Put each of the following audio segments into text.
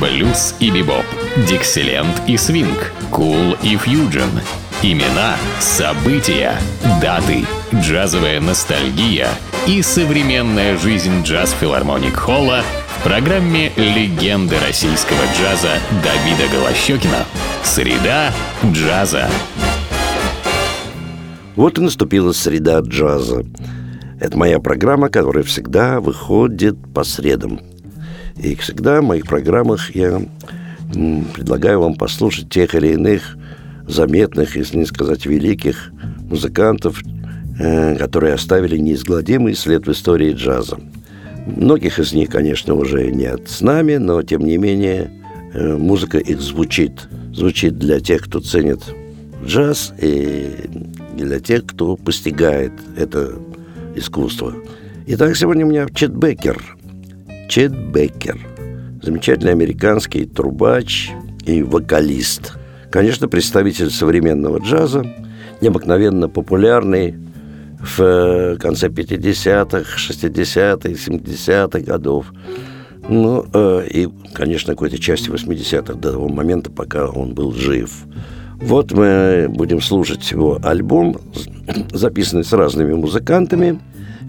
блюз и бибоп, дикселент и свинг, кул и фьюджен. Имена, события, даты, джазовая ностальгия и современная жизнь джаз-филармоник Холла в программе «Легенды российского джаза» Давида Голощекина. Среда джаза. Вот и наступила среда джаза. Это моя программа, которая всегда выходит по средам. И всегда в моих программах я предлагаю вам послушать тех или иных заметных, если не сказать великих, музыкантов, э, которые оставили неизгладимый след в истории джаза. Многих из них, конечно, уже нет с нами, но тем не менее э, музыка их звучит. Звучит для тех, кто ценит джаз, и для тех, кто постигает это искусство. Итак, сегодня у меня Чет Беккер. Чет Беккер. Замечательный американский трубач и вокалист. Конечно, представитель современного джаза, необыкновенно популярный в э, конце 50-х, 60-х, 70-х годов. Ну, э, и, конечно, какой-то части 80-х до того момента, пока он был жив. Вот мы будем слушать его альбом, записанный с разными музыкантами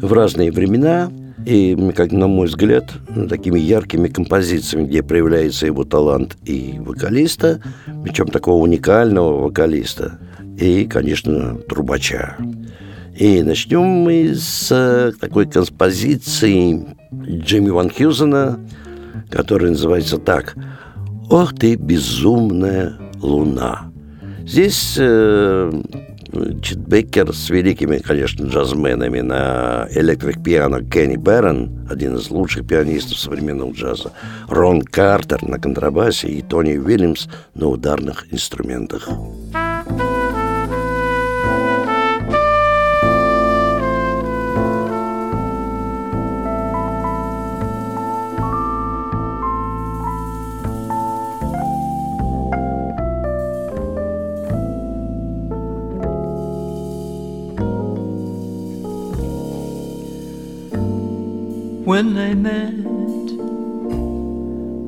в разные времена и, как на мой взгляд, такими яркими композициями, где проявляется его талант и вокалиста, причем такого уникального вокалиста, и, конечно, трубача. И начнем мы с э, такой композиции Джимми Ван Хьюзена, которая называется так «Ох ты, безумная луна». Здесь э, Чит Беккер с великими, конечно, джазменами на электрик-пиано Кенни Берн, один из лучших пианистов современного джаза, Рон Картер на контрабасе и Тони Уильямс на ударных инструментах. When they met,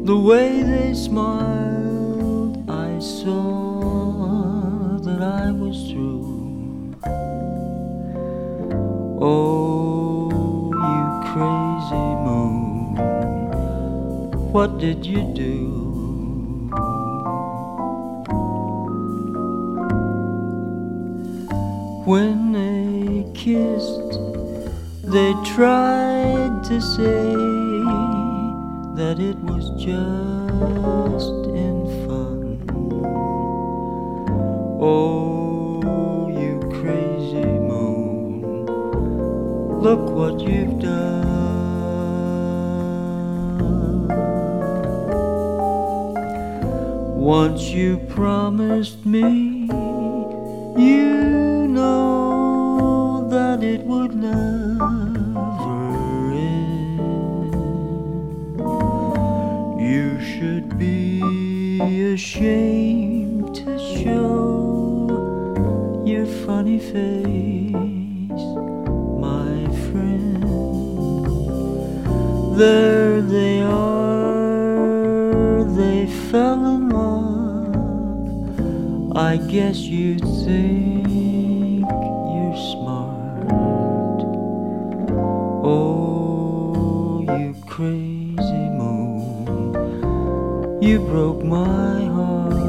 the way they smiled, I saw that I was through. Oh, you crazy moon, what did you do? When they kissed, they tried to say that it was just in fun. Oh, you crazy moon, look what you've done. Once you promised me, I guess you think you're smart. Oh, you crazy moon, you broke my heart.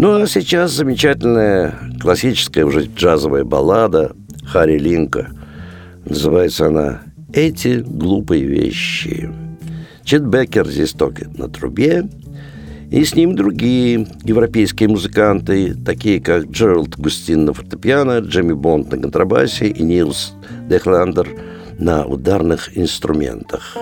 Ну а сейчас замечательная классическая уже джазовая баллада Харри Линка. Называется она «Эти глупые вещи». Чет Беккер здесь только на трубе, и с ним другие европейские музыканты, такие как Джеральд Густин на фортепиано, Джемми Бонд на контрабасе и Нилс Дехландер на ударных инструментах.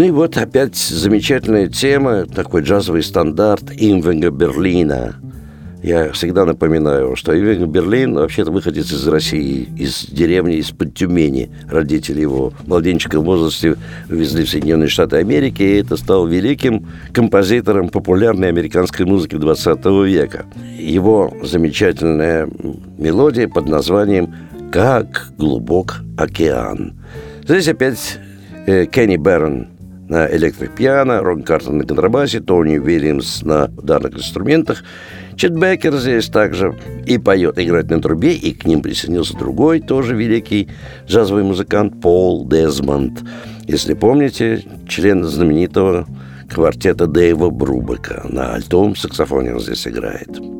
Ну и вот опять замечательная тема, такой джазовый стандарт Имвенга Берлина. Я всегда напоминаю, что Имвенг Берлин вообще-то выходец из России, из деревни, из-под Тюмени. Родители его в младенческом возрасте увезли в Соединенные Штаты Америки, и это стал великим композитором популярной американской музыки 20 века. Его замечательная мелодия под названием «Как глубок океан». Здесь опять э, Кенни Берн на электропиано, Рон Картон на контрабасе, Тони Уильямс на ударных инструментах. Чет Беккер здесь также и поет, играет на трубе, и к ним присоединился другой, тоже великий джазовый музыкант Пол Дезмонд. Если помните, член знаменитого квартета Дэйва Брубека. На альтовом саксофоне он здесь играет.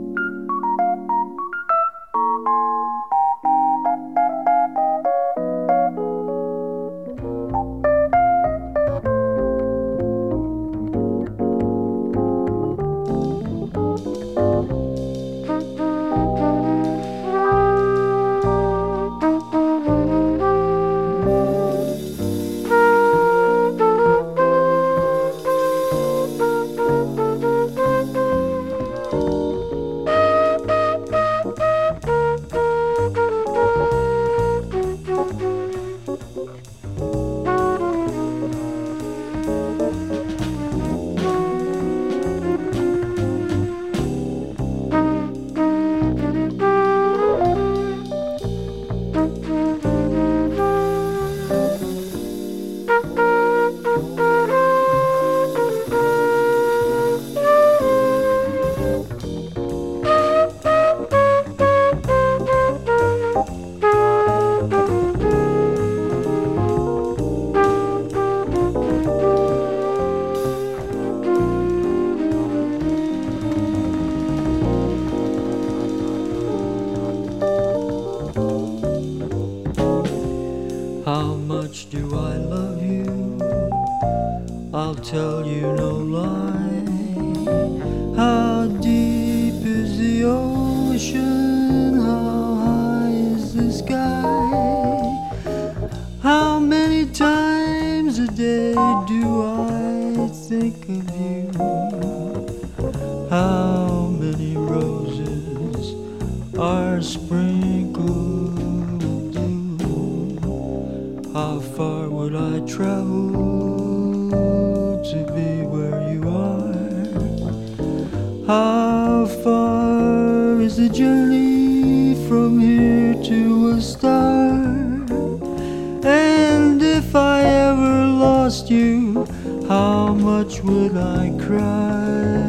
Lost you, how much would I cry?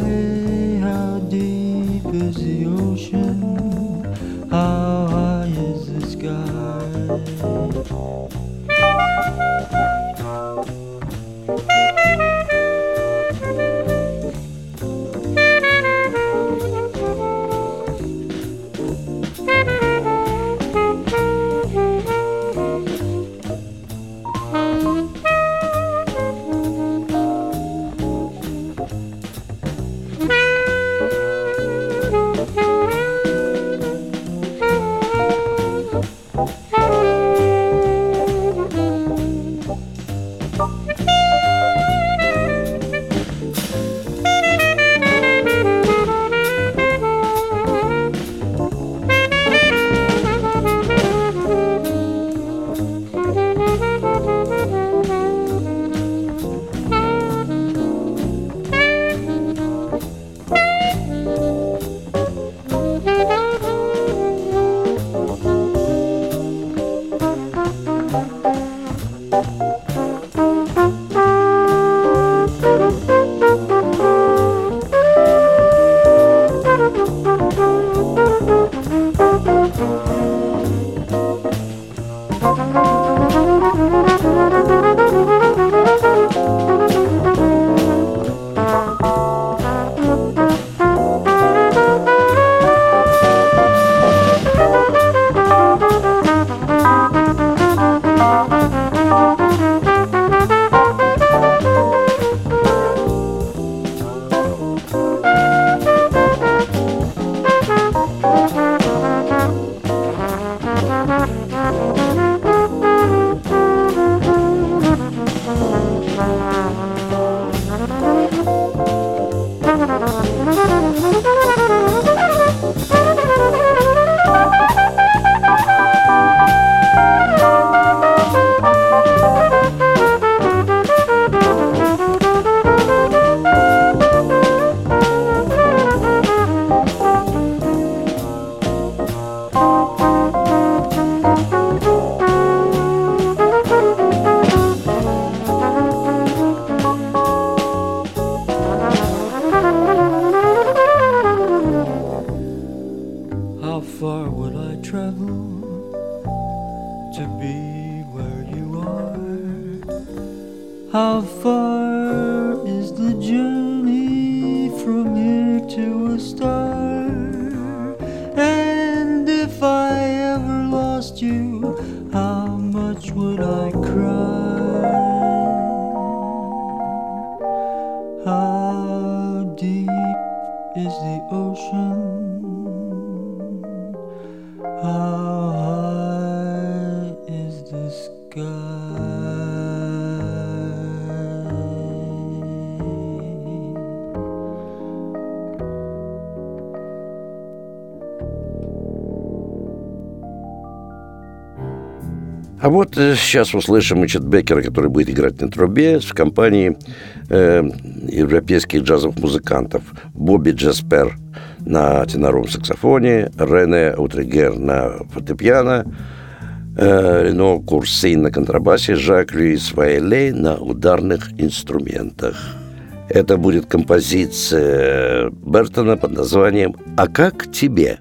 How deep is the ocean? Вот э, сейчас услышим Чет Беккера, который будет играть на трубе в компании э, европейских джазовых музыкантов. Бобби Джаспер на теноровом саксофоне, Рене Утригер на фортепиано, э, Рено Курсин на контрабасе, Жак Льюис Вайлей на ударных инструментах. Это будет композиция Бертона под названием «А как тебе?».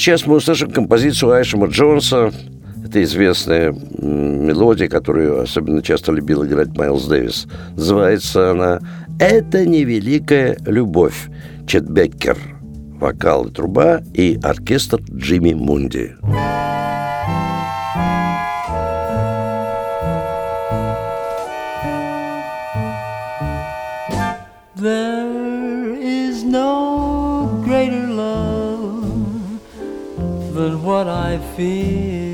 Сейчас мы услышим композицию Айшема Джонса. Это известная мелодия, которую особенно часто любил играть Майлз Дэвис. Называется она «Это невеликая любовь». Чет Беккер, вокал и труба, и оркестр Джимми Мунди. There feel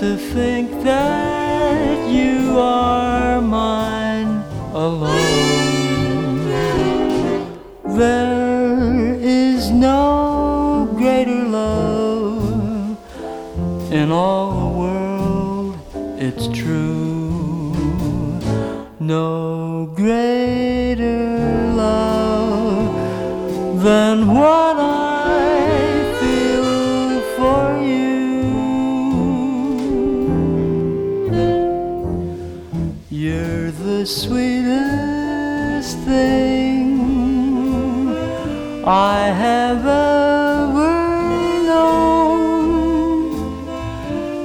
to think that you are mine alone. There is no greater love in all the world, it's true. No greater I have ever known,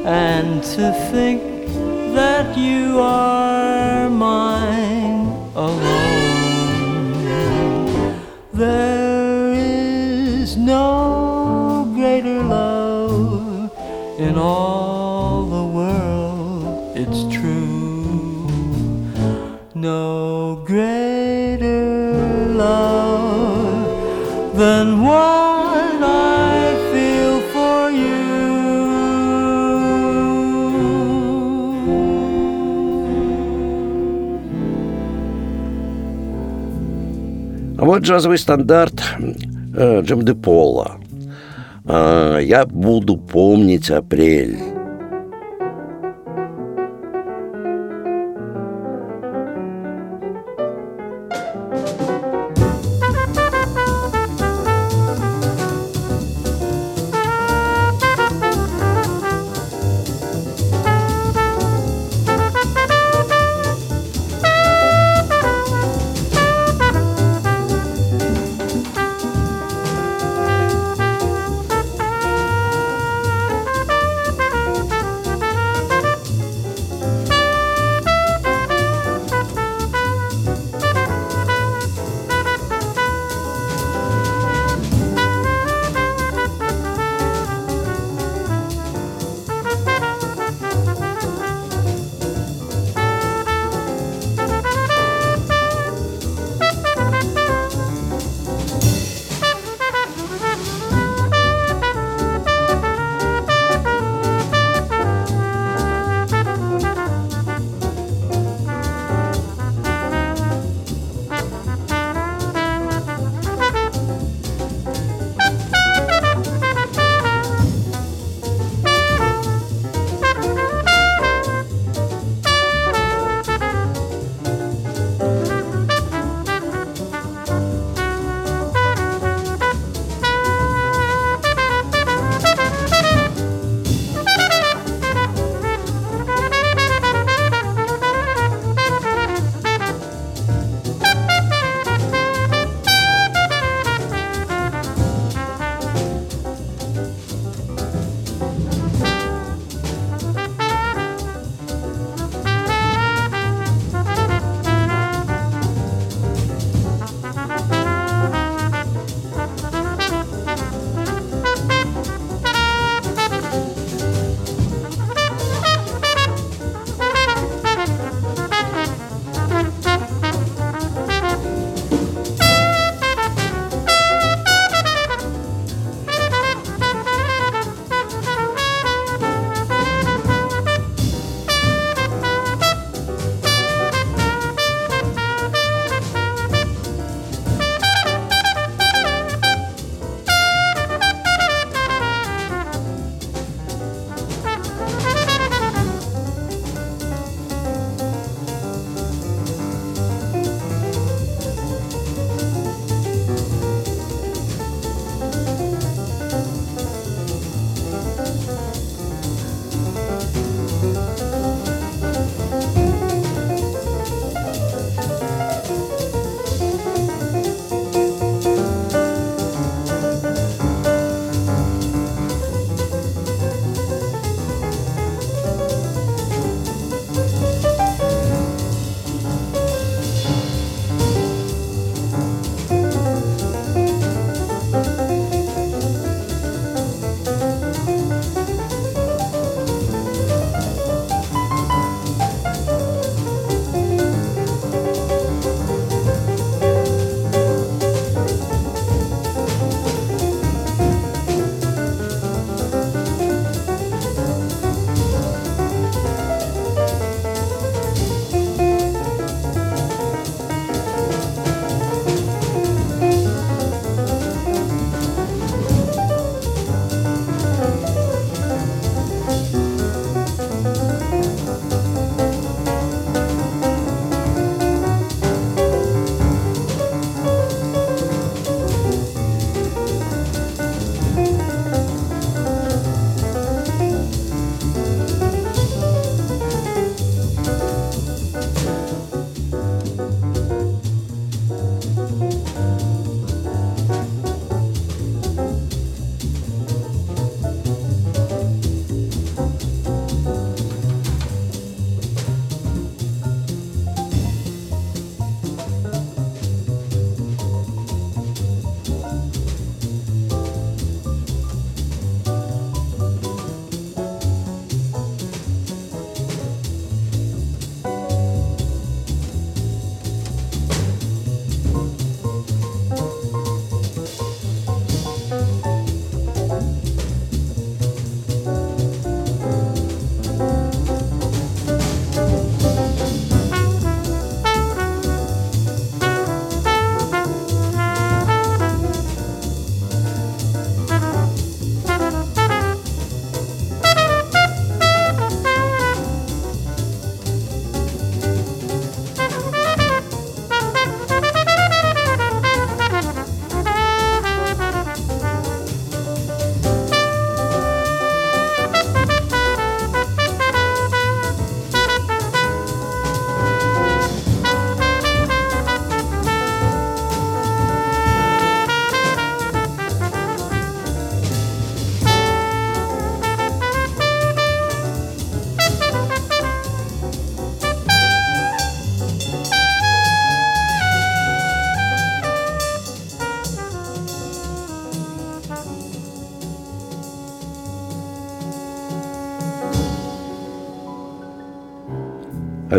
and to think that you are mine alone. There is no greater love in all вот джазовый стандарт э, Джим Де Пола. Э, «Я буду помнить апрель».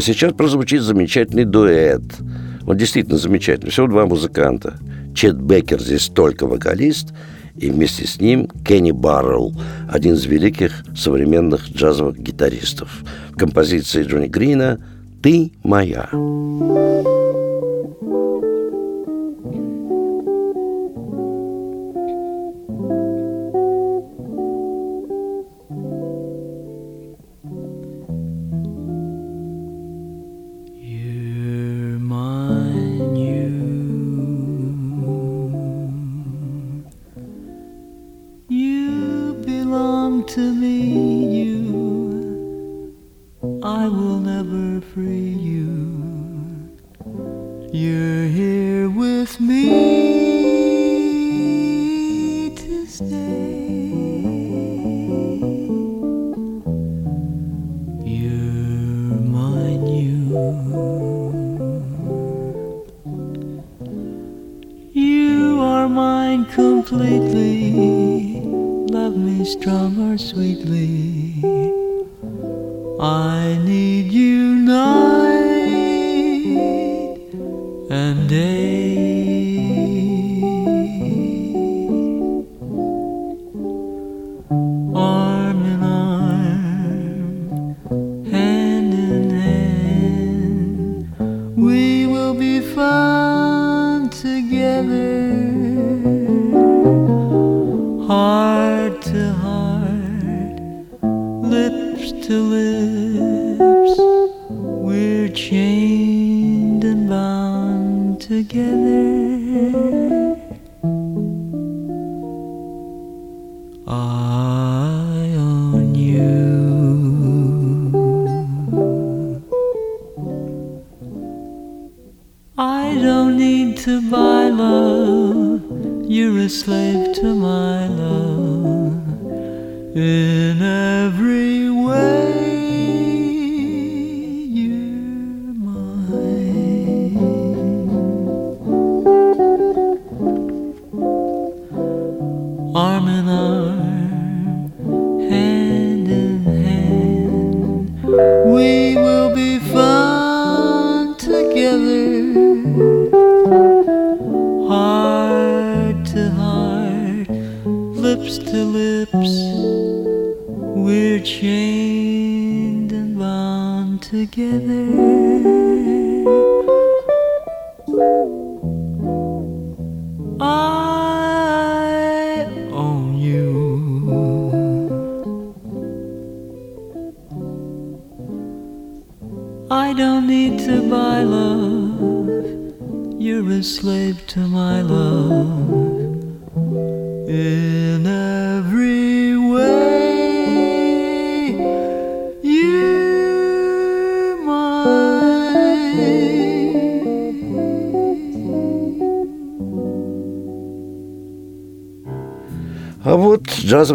А сейчас прозвучит замечательный дуэт. Он действительно замечательный. Всего два музыканта. Чет Бекер здесь только вокалист, и вместе с ним Кенни Баррелл, один из великих современных джазовых гитаристов. В композиции Джонни Грина «Ты моя». Ты моя.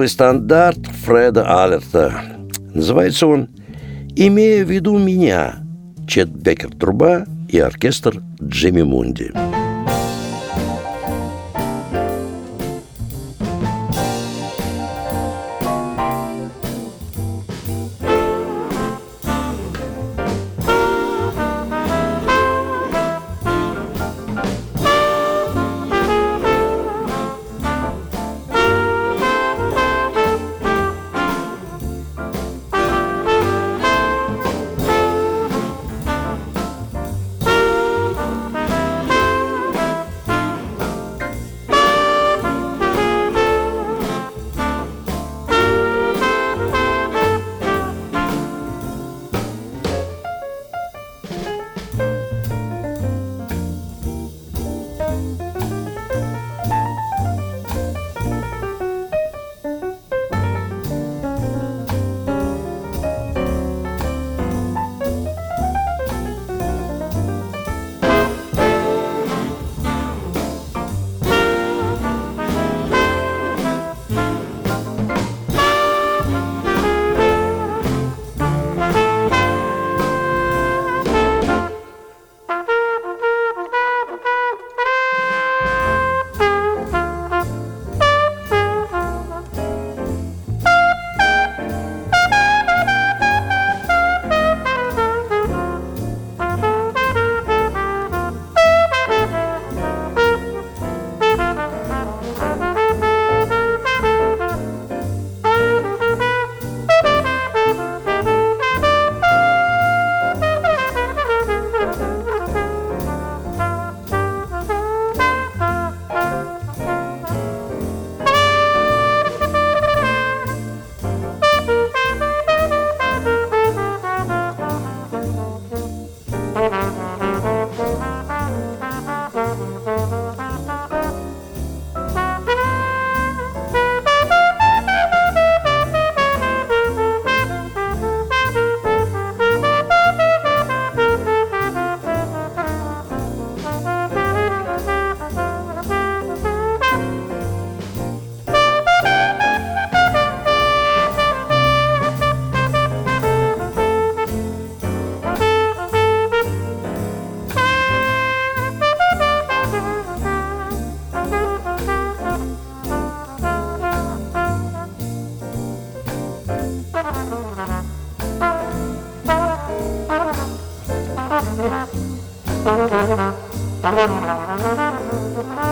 новый стандарт Фреда Алерта. Называется он «Имея в виду меня» Чет Бекер Труба и оркестр Джимми Мунди.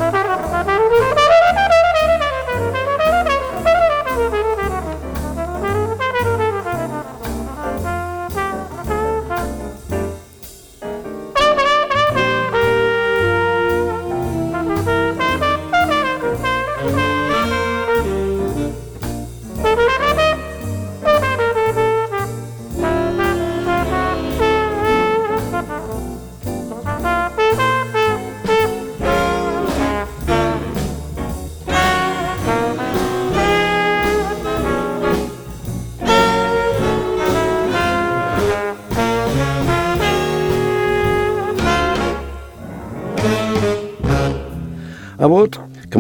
А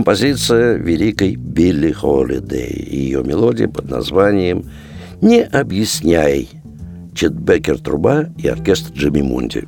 композиция великой Билли Холидей и ее мелодия под названием «Не объясняй» Чет Беккер труба и оркестр Джимми Мунди.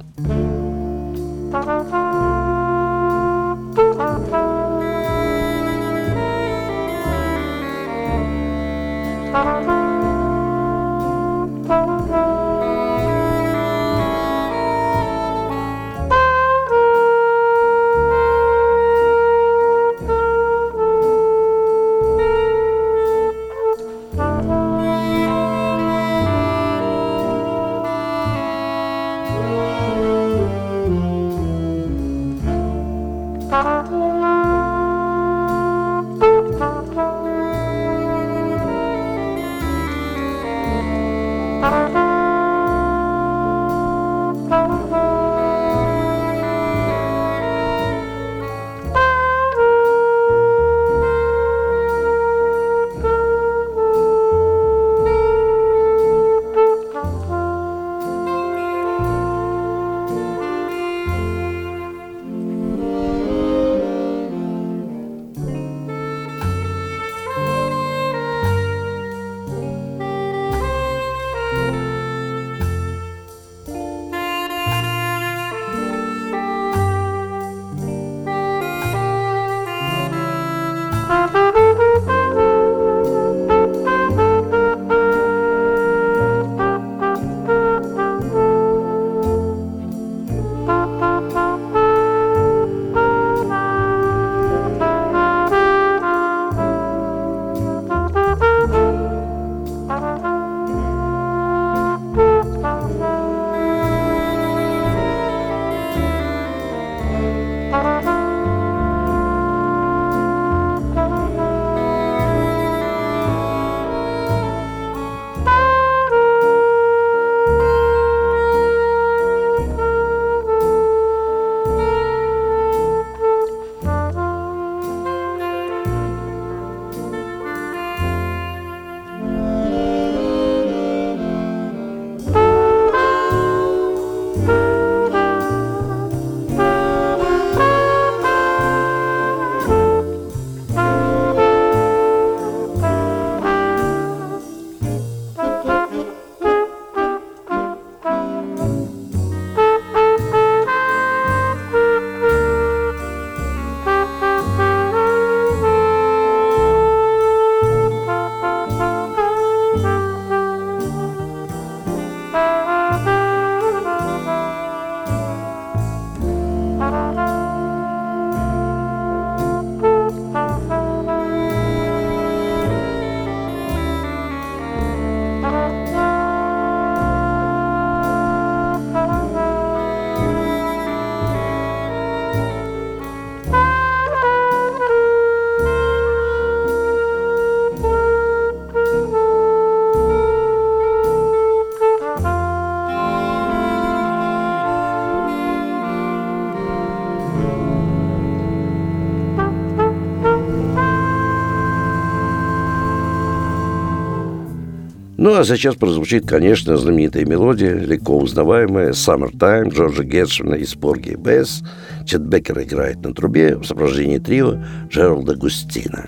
Ну, а сейчас прозвучит, конечно, знаменитая мелодия, легко узнаваемая «Summertime» Джорджа Гершвина из Порги Бесс. Чет Беккер играет на трубе в сопровождении трио Джералда Густина.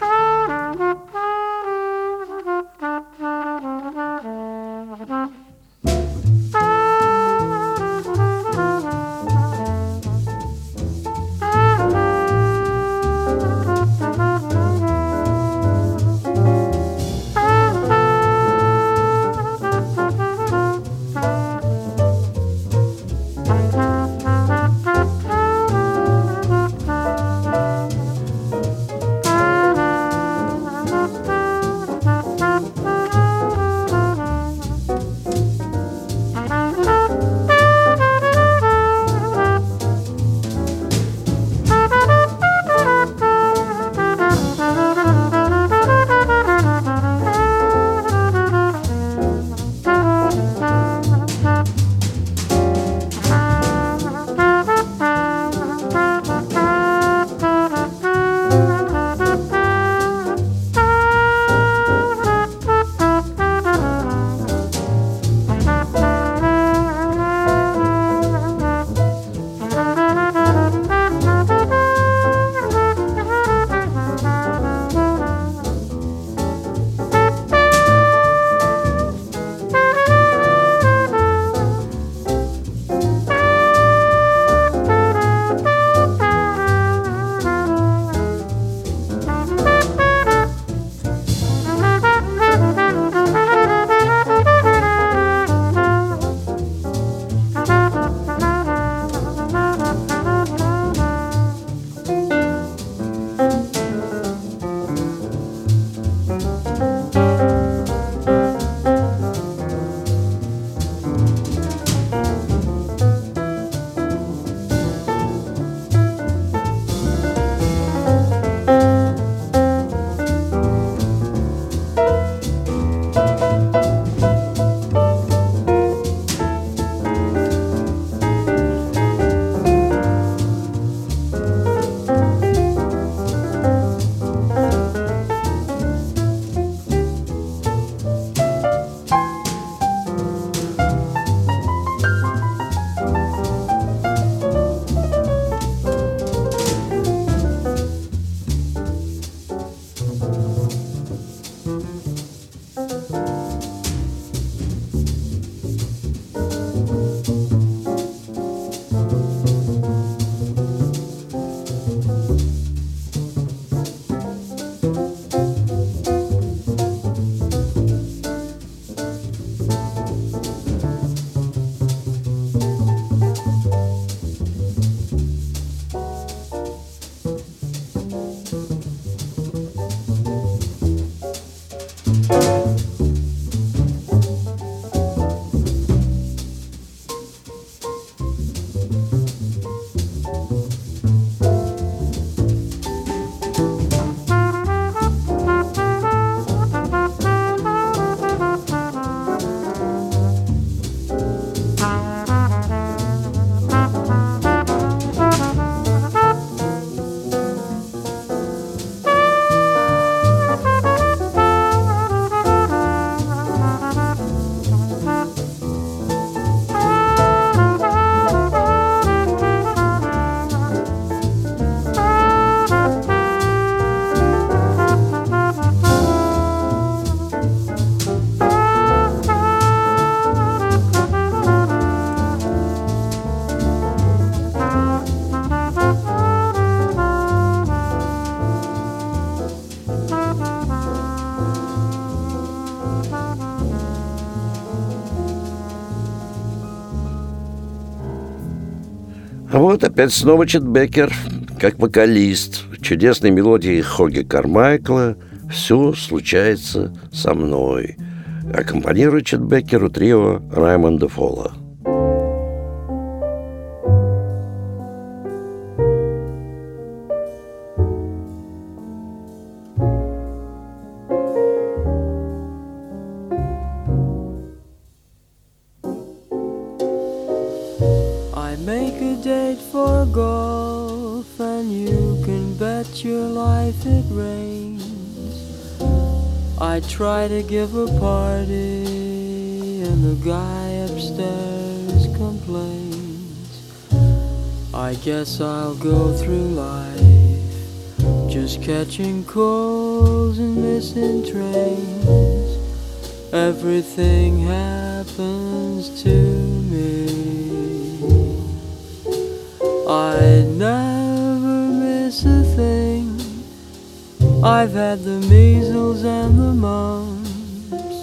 Опять снова Чет Беккер, как вокалист. Чудесной мелодии Хоги Кармайкла «Все случается со мной». Аккомпанирует Чет Беккеру трио Раймонда Фола. Calls and missing trains. Everything happens to me. I never miss a thing. I've had the measles and the mumps,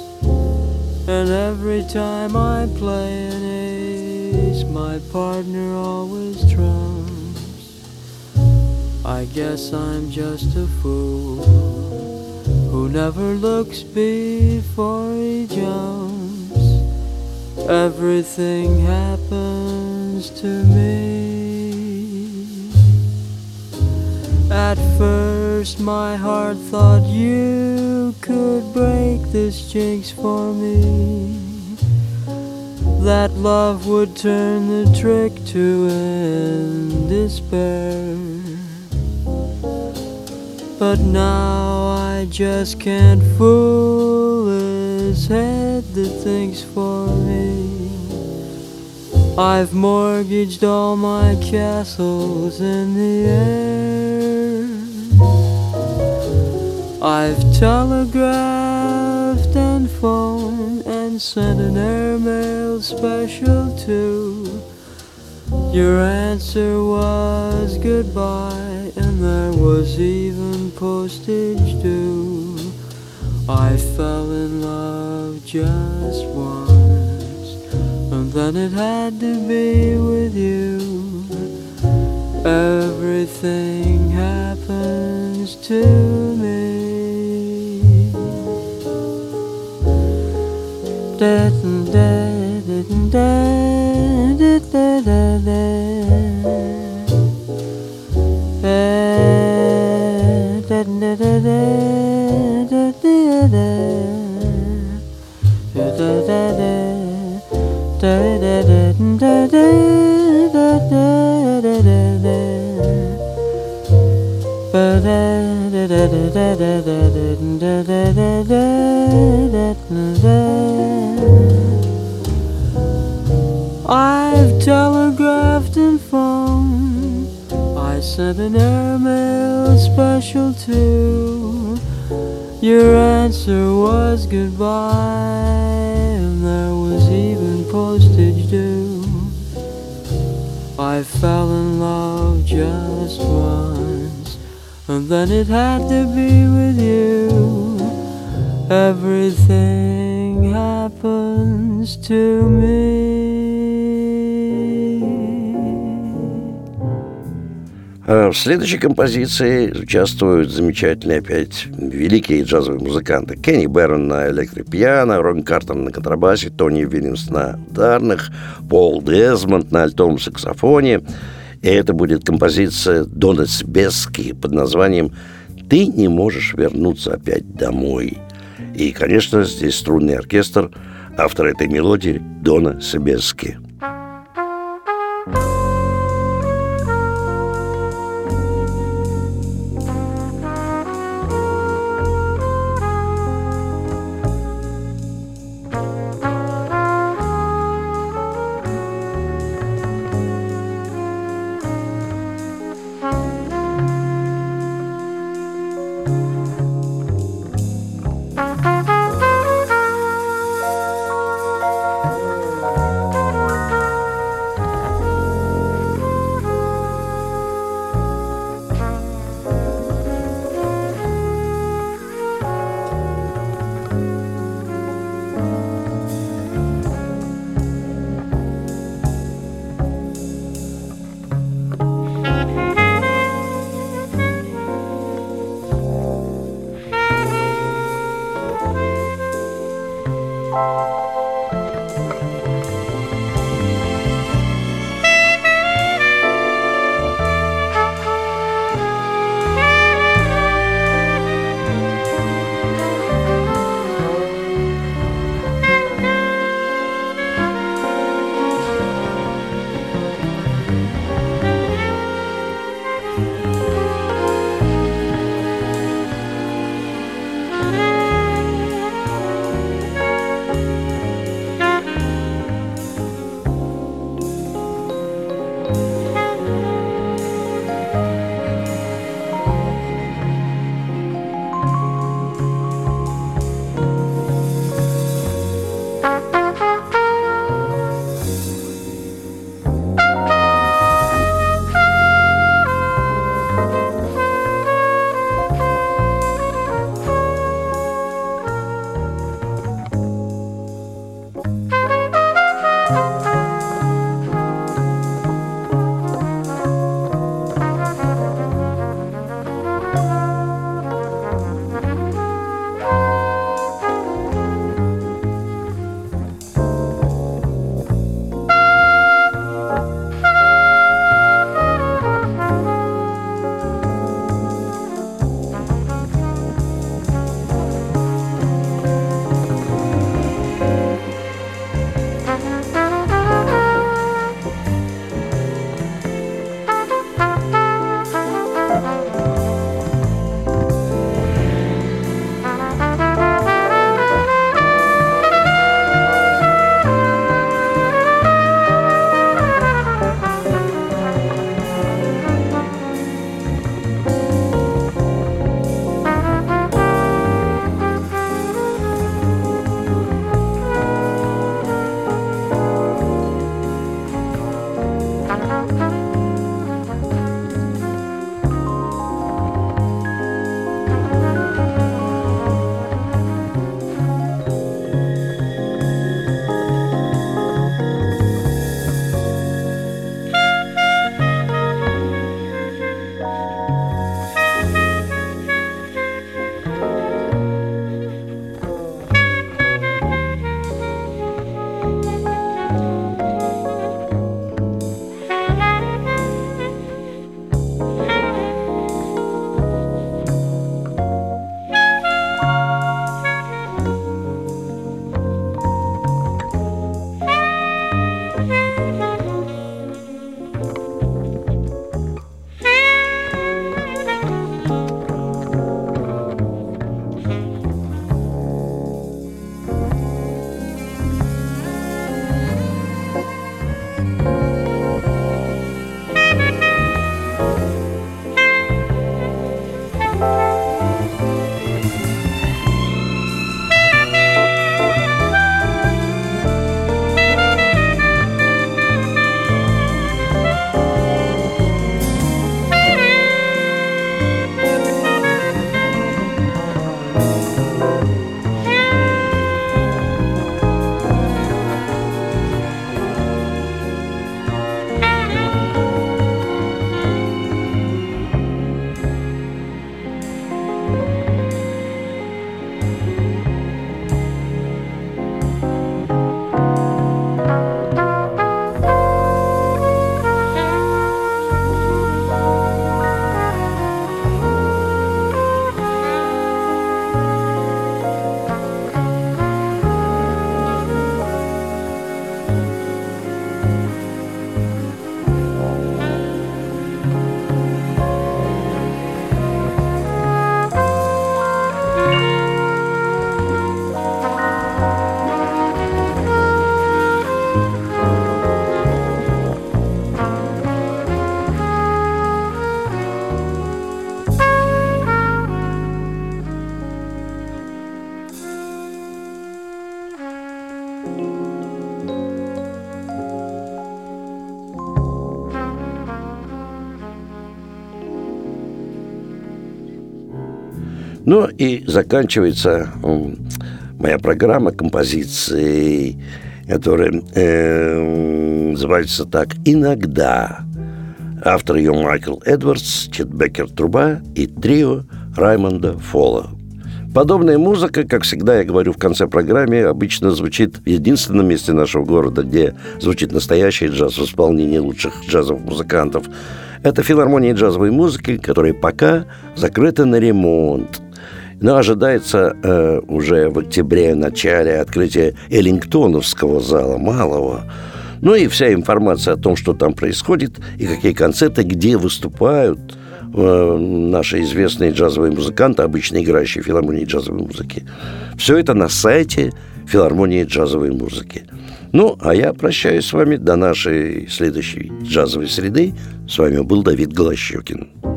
and every time I play an ace, my partner always trumps. I guess I'm just a fool who never looks before he jumps. Everything happens to me. At first, my heart thought you could break this jinx for me. That love would turn the trick to end despair. But now I just can't fool his head that thinks for me. I've mortgaged all my castles in the air. I've telegraphed and phoned and sent an airmail special too. Your answer was goodbye, and there was even postage due. I fell in love just once, and then it had to be with you. Everything happens to me. da da da da da da da следующей композиции участвуют замечательные опять великие джазовые музыканты. Кенни Бэрон на электропиано, Рон Картер на контрабасе, Тони Вильямс на ударных, Пол Дезмонд на альтовом саксофоне. И это будет композиция Дона Сбески под названием «Ты не можешь вернуться опять домой». И, конечно, здесь струнный оркестр, автор этой мелодии Дона Себески. Ну и заканчивается моя программа композиции, которая э, называется так «Иногда». Автор ее Майкл Эдвардс, Чет Беккер Труба и трио Раймонда Фола. Подобная музыка, как всегда, я говорю в конце программы, обычно звучит в единственном месте нашего города, где звучит настоящий джаз в исполнении лучших джазовых музыкантов. Это филармония джазовой музыки, которая пока закрыта на ремонт. Но ожидается э, уже в октябре начале открытия Эллингтоновского зала малого. Ну и вся информация о том, что там происходит и какие концерты, где выступают э, наши известные джазовые музыканты, обычно играющие в филармонии джазовой музыки. Все это на сайте филармонии джазовой музыки. Ну, а я прощаюсь с вами до нашей следующей джазовой среды. С вами был Давид Голощекин.